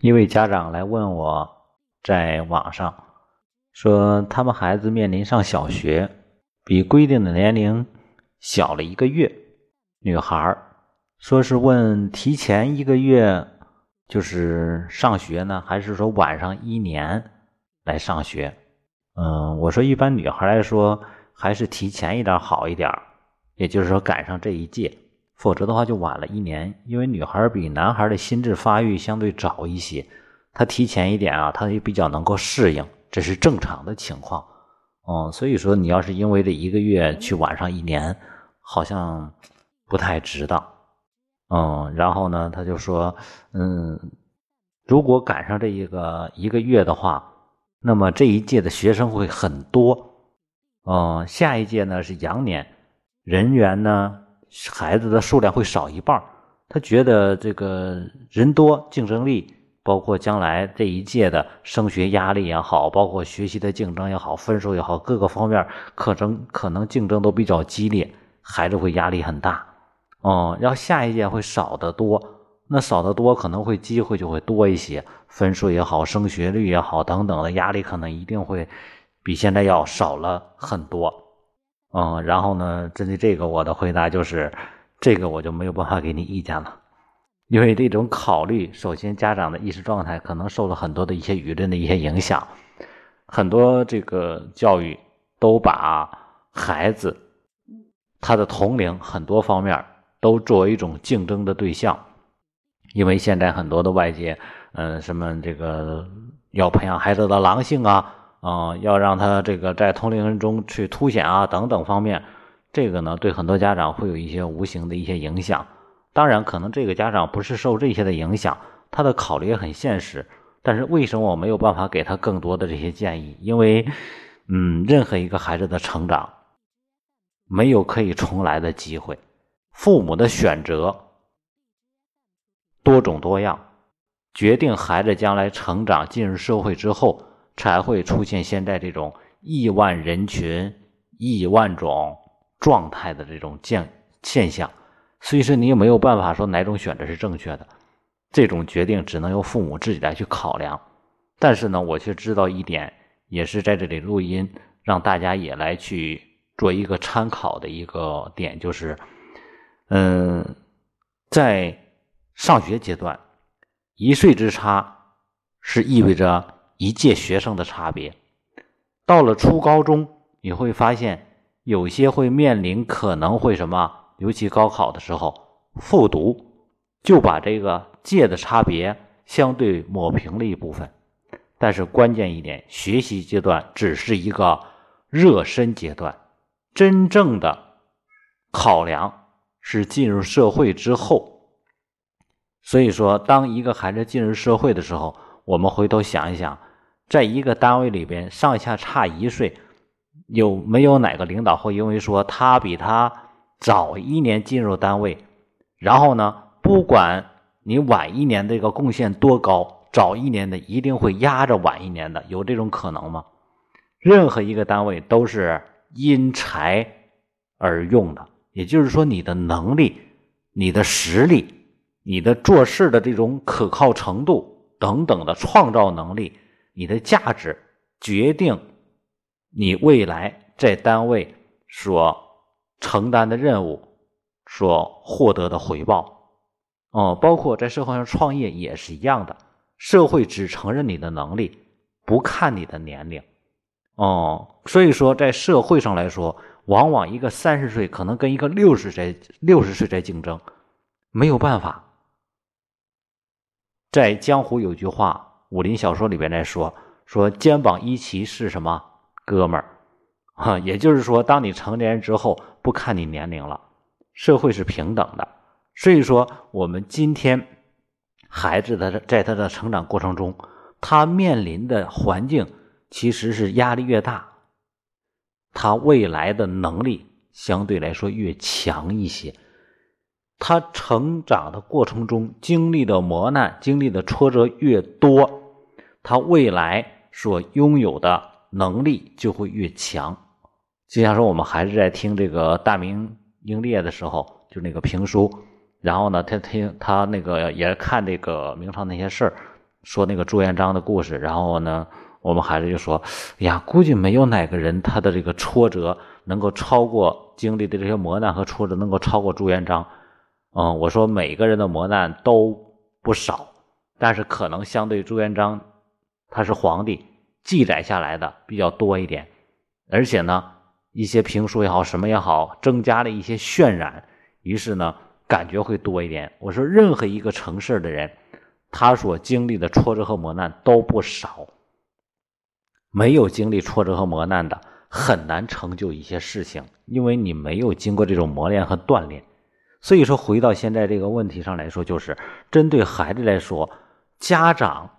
一位家长来问我，在网上说他们孩子面临上小学，比规定的年龄小了一个月，女孩说是问提前一个月就是上学呢，还是说晚上一年来上学？嗯，我说一般女孩来说还是提前一点好一点，也就是说赶上这一届。否则的话就晚了一年，因为女孩比男孩的心智发育相对早一些，她提前一点啊，她也比较能够适应，这是正常的情况。嗯，所以说你要是因为这一个月去晚上一年，好像不太值当。嗯，然后呢，他就说，嗯，如果赶上这一个一个月的话，那么这一届的学生会很多。嗯，下一届呢是羊年，人员呢。孩子的数量会少一半他觉得这个人多，竞争力，包括将来这一届的升学压力也好，包括学习的竞争也好，分数也好，各个方面可能可能竞争都比较激烈，孩子会压力很大。哦，要下一届会少得多，那少得多可能会机会就会多一些，分数也好，升学率也好，等等的压力可能一定会比现在要少了很多。嗯，然后呢？针对这个，我的回答就是，这个我就没有办法给你意见了，因为这种考虑，首先家长的意识状态可能受了很多的一些舆论的一些影响，很多这个教育都把孩子他的同龄很多方面都作为一种竞争的对象，因为现在很多的外界，嗯，什么这个要培养孩子的狼性啊。啊，要让他这个在同龄人中去凸显啊，等等方面，这个呢，对很多家长会有一些无形的一些影响。当然，可能这个家长不是受这些的影响，他的考虑也很现实。但是，为什么我没有办法给他更多的这些建议？因为，嗯，任何一个孩子的成长没有可以重来的机会，父母的选择多种多样，决定孩子将来成长进入社会之后。才会出现现在这种亿万人群、亿万种状态的这种现现象，所以说你也没有办法说哪种选择是正确的，这种决定只能由父母自己来去考量。但是呢，我却知道一点，也是在这里录音，让大家也来去做一个参考的一个点，就是，嗯，在上学阶段，一岁之差是意味着。一届学生的差别，到了初高中，你会发现有些会面临可能会什么，尤其高考的时候复读，就把这个届的差别相对抹平了一部分。但是关键一点，学习阶段只是一个热身阶段，真正的考量是进入社会之后。所以说，当一个孩子进入社会的时候，我们回头想一想。在一个单位里边，上下差一岁，有没有哪个领导会因为说他比他早一年进入单位，然后呢，不管你晚一年这个贡献多高，早一年的一定会压着晚一年的，有这种可能吗？任何一个单位都是因材而用的，也就是说，你的能力、你的实力、你的做事的这种可靠程度等等的创造能力。你的价值决定你未来在单位所承担的任务，所获得的回报。哦，包括在社会上创业也是一样的，社会只承认你的能力，不看你的年龄。哦，所以说在社会上来说，往往一个三十岁可能跟一个六十岁六十岁在竞争，没有办法。在江湖有句话。武林小说里边来说，说肩膀一齐是什么哥们儿，哈，也就是说，当你成年之后，不看你年龄了，社会是平等的。所以说，我们今天孩子的在他的成长过程中，他面临的环境其实是压力越大，他未来的能力相对来说越强一些。他成长的过程中经历的磨难、经历的挫折越多。他未来所拥有的能力就会越强，就像说我们还是在听这个大明英烈的时候，就那个评书，然后呢，他听他那个也看这个明朝那些事儿，说那个朱元璋的故事，然后呢，我们孩子就说：“哎呀，估计没有哪个人他的这个挫折能够超过经历的这些磨难和挫折能够超过朱元璋。”嗯，我说每个人的磨难都不少，但是可能相对朱元璋，他是皇帝，记载下来的比较多一点，而且呢，一些评书也好，什么也好，增加了一些渲染，于是呢，感觉会多一点。我说任何一个成事的人，他所经历的挫折和磨难都不少，没有经历挫折和磨难的，很难成就一些事情，因为你没有经过这种磨练和锻炼。所以说，回到现在这个问题上来说，就是针对孩子来说，家长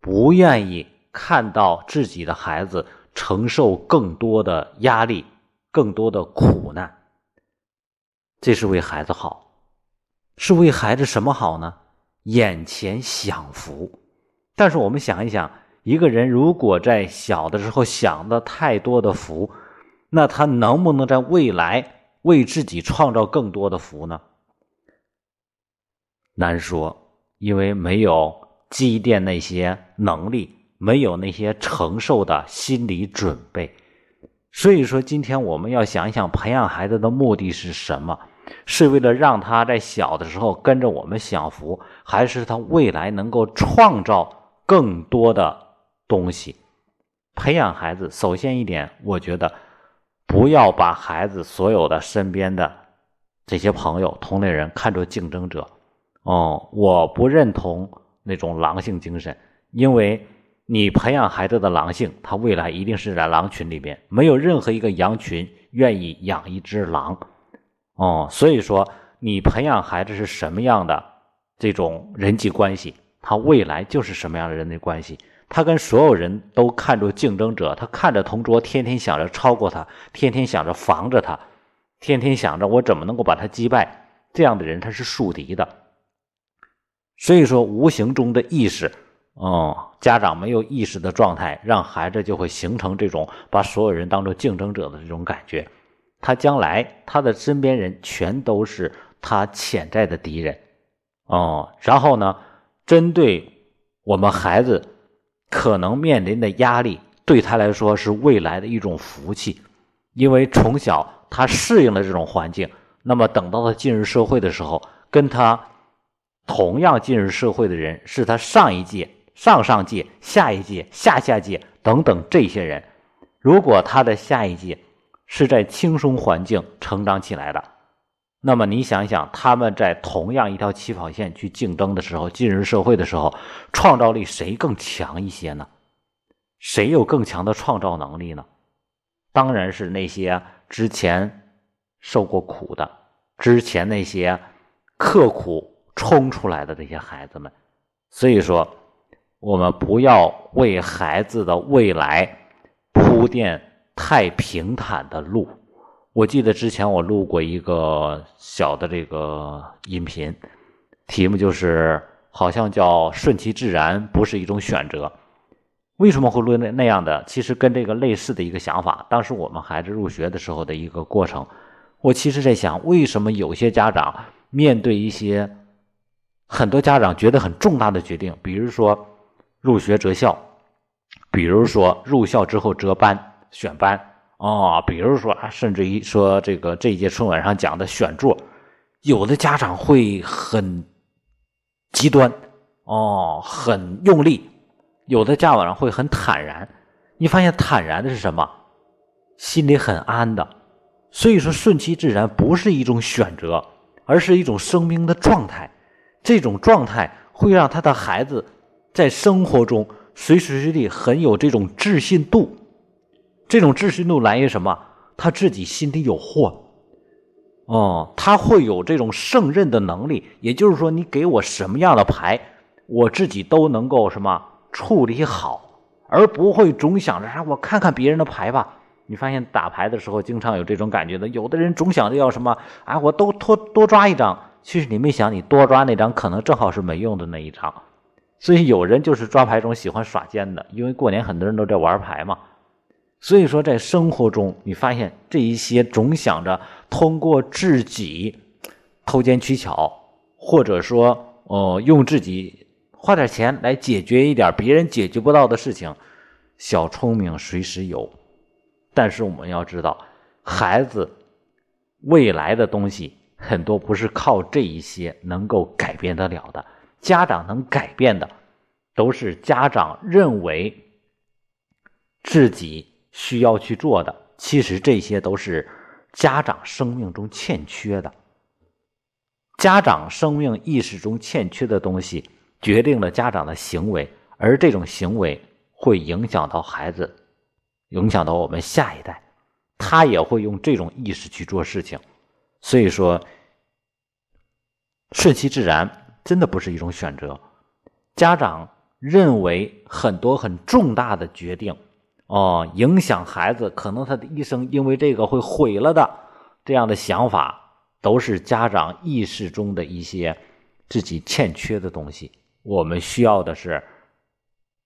不愿意看到自己的孩子承受更多的压力、更多的苦难，这是为孩子好，是为孩子什么好呢？眼前享福。但是我们想一想，一个人如果在小的时候享的太多的福，那他能不能在未来？为自己创造更多的福呢？难说，因为没有积淀那些能力，没有那些承受的心理准备。所以说，今天我们要想一想，培养孩子的目的是什么？是为了让他在小的时候跟着我们享福，还是他未来能够创造更多的东西？培养孩子，首先一点，我觉得。不要把孩子所有的身边的这些朋友、同类人看作竞争者。哦，我不认同那种狼性精神，因为你培养孩子的狼性，他未来一定是在狼群里边，没有任何一个羊群愿意养一只狼。哦，所以说你培养孩子是什么样的这种人际关系，他未来就是什么样的人际关系。他跟所有人都看作竞争者，他看着同桌，天天想着超过他，天天想着防着他，天天想着我怎么能够把他击败。这样的人他是树敌的。所以说，无形中的意识，嗯，家长没有意识的状态，让孩子就会形成这种把所有人当做竞争者的这种感觉。他将来他的身边人全都是他潜在的敌人，哦，然后呢，针对我们孩子。可能面临的压力对他来说是未来的一种福气，因为从小他适应了这种环境，那么等到他进入社会的时候，跟他同样进入社会的人是他上一届、上上届、下一届、下下届等等这些人，如果他的下一届是在轻松环境成长起来的。那么你想想，他们在同样一条起跑线去竞争的时候，进入社会的时候，创造力谁更强一些呢？谁有更强的创造能力呢？当然是那些之前受过苦的、之前那些刻苦冲出来的这些孩子们。所以说，我们不要为孩子的未来铺垫太平坦的路。我记得之前我录过一个小的这个音频，题目就是好像叫“顺其自然不是一种选择”。为什么会录那那样的？其实跟这个类似的一个想法。当时我们孩子入学的时候的一个过程，我其实在想，为什么有些家长面对一些很多家长觉得很重大的决定，比如说入学择校，比如说入校之后择班选班。哦，比如说啊，甚至于说这个这一届春晚上讲的选座，有的家长会很极端，哦，很用力；有的家长会很坦然。你发现坦然的是什么？心里很安的。所以说，顺其自然不是一种选择，而是一种生命的状态。这种状态会让他的孩子在生活中随时随地很有这种自信度。这种自信度来源于什么？他自己心里有货，哦，他会有这种胜任的能力。也就是说，你给我什么样的牌，我自己都能够什么处理好，而不会总想着啊，我看看别人的牌吧。你发现打牌的时候，经常有这种感觉的。有的人总想着要什么啊，我都多多抓一张。其实你没想，你多抓那张可能正好是没用的那一张。所以有人就是抓牌中喜欢耍奸的，因为过年很多人都在玩牌嘛。所以说，在生活中，你发现这一些总想着通过自己偷奸取巧，或者说，呃，用自己花点钱来解决一点别人解决不到的事情，小聪明随时有。但是我们要知道，孩子未来的东西很多不是靠这一些能够改变得了的。家长能改变的，都是家长认为自己需要去做的。其实这些都是家长生命中欠缺的。家长生命意识中欠缺的东西，决定了家长的行为，而这种行为会影响到孩子，影响到我们下一代，他也会用这种意识去做事情。所以说，顺其自然。真的不是一种选择。家长认为很多很重大的决定，哦，影响孩子，可能他的一生因为这个会毁了的，这样的想法，都是家长意识中的一些自己欠缺的东西。我们需要的是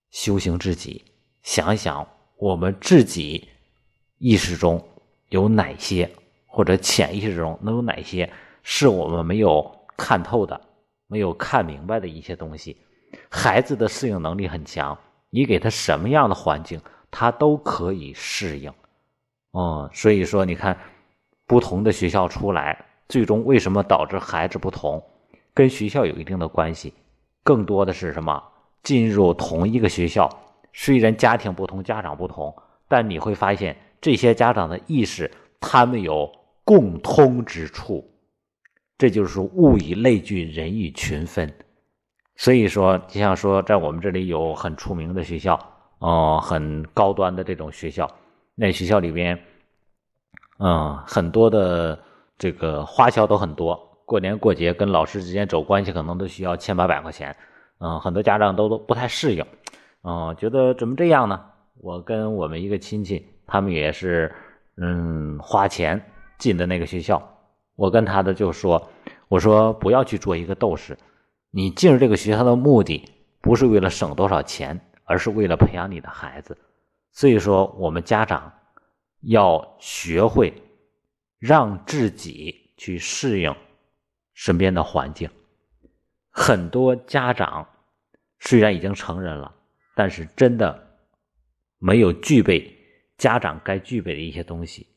修行自己，想想我们自己意识中有哪些，或者潜意识中能有哪些是我们没有看透的。没有看明白的一些东西，孩子的适应能力很强，你给他什么样的环境，他都可以适应。嗯，所以说你看，不同的学校出来，最终为什么导致孩子不同，跟学校有一定的关系。更多的是什么？进入同一个学校，虽然家庭不同，家长不同，但你会发现这些家长的意识，他们有共通之处。这就是，物以类聚，人以群分。所以说，就像说，在我们这里有很出名的学校，哦，很高端的这种学校。那学校里边，嗯，很多的这个花销都很多。过年过节跟老师之间走关系，可能都需要千八百块钱。嗯，很多家长都都不太适应。嗯，觉得怎么这样呢？我跟我们一个亲戚，他们也是，嗯，花钱进的那个学校。我跟他的就说：“我说不要去做一个斗士，你进入这个学校的目的不是为了省多少钱，而是为了培养你的孩子。所以说，我们家长要学会让自己去适应身边的环境。很多家长虽然已经成人了，但是真的没有具备家长该具备的一些东西。